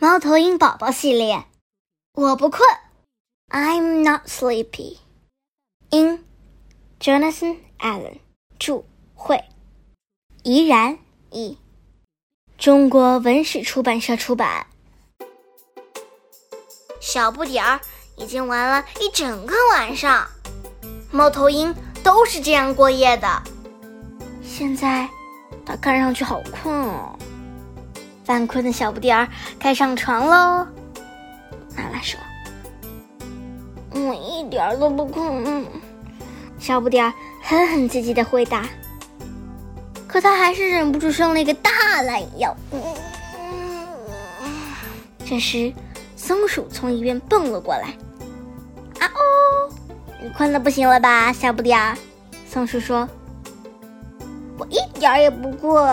猫头鹰宝宝系列，我不困，I'm not sleepy。因 Jonathan Allen 著，会怡然译，中国文史出版社出版。小不点儿已经玩了一整个晚上，猫头鹰都是这样过夜的。现在它看上去好困哦。犯困的小不点儿该上床喽。妈妈说：“我一点都不困。”小不点儿哼哼唧唧的回答。可他还是忍不住伸了一个大懒腰。这时，松鼠从一边蹦了过来。“啊哦，你困得不行了吧，小不点儿？”松鼠说。“我一点也不困。”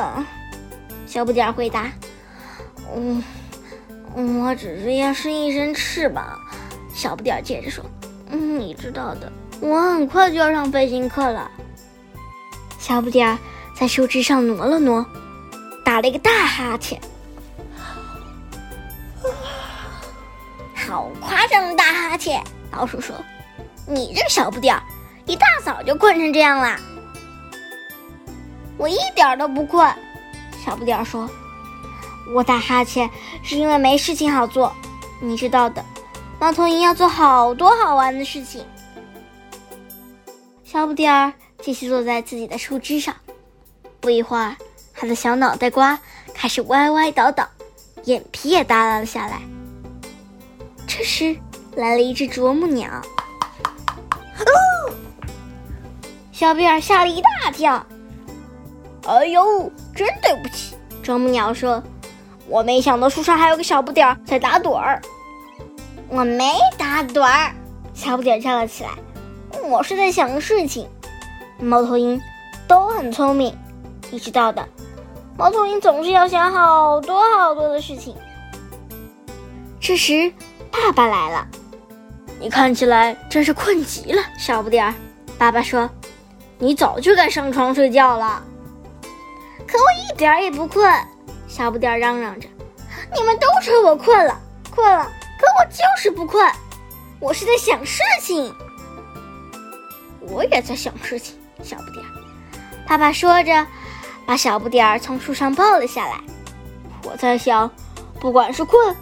小不点儿回答。嗯，我只是要伸一伸翅膀。小不点儿接着说：“嗯，你知道的，我很快就要上飞行课了。”小不点儿在树枝上挪了挪，打了一个大哈欠。好夸张的大哈欠！老鼠说：“你这个小不点，一大早就困成这样啦。”我一点都不困。小不点儿说。我打哈欠是因为没事情好做，你知道的，猫头鹰要做好多好玩的事情。小不点儿继续坐在自己的树枝上，不一会儿，他的小脑袋瓜开始歪歪倒倒，眼皮也耷拉了下来。这时，来了一只啄木鸟，哦，小比尔吓了一大跳。哎呦，真对不起，啄木鸟说。我没想到树上还有个小不点儿在打盹儿，我没打盹儿。小不点儿站了起来，我是在想事情。猫头鹰都很聪明，你知道的，猫头鹰总是要想好多好多的事情。这时，爸爸来了，你看起来真是困极了，小不点儿。爸爸说：“你早就该上床睡觉了。”可我一点也不困。小不点嚷嚷着：“你们都说我困了，困了，可我就是不困，我是在想事情。”我也在想事情，小不点。爸爸说着，把小不点从树上抱了下来。我在想，不管是困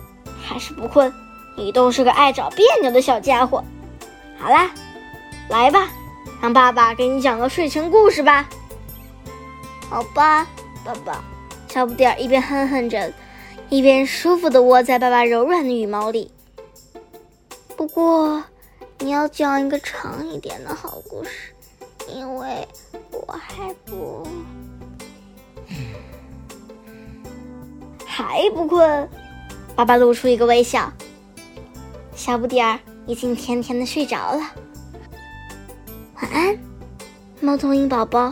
还是不困，你都是个爱找别扭的小家伙。好啦，来吧，让爸爸给你讲个睡前故事吧。好吧，爸爸。小不点儿一边哼哼着，一边舒服的窝在爸爸柔软的羽毛里。不过，你要讲一个长一点的好故事，因为我还不还不困。爸爸露出一个微笑。小不点儿已经甜甜的睡着了。晚安，猫头鹰宝宝。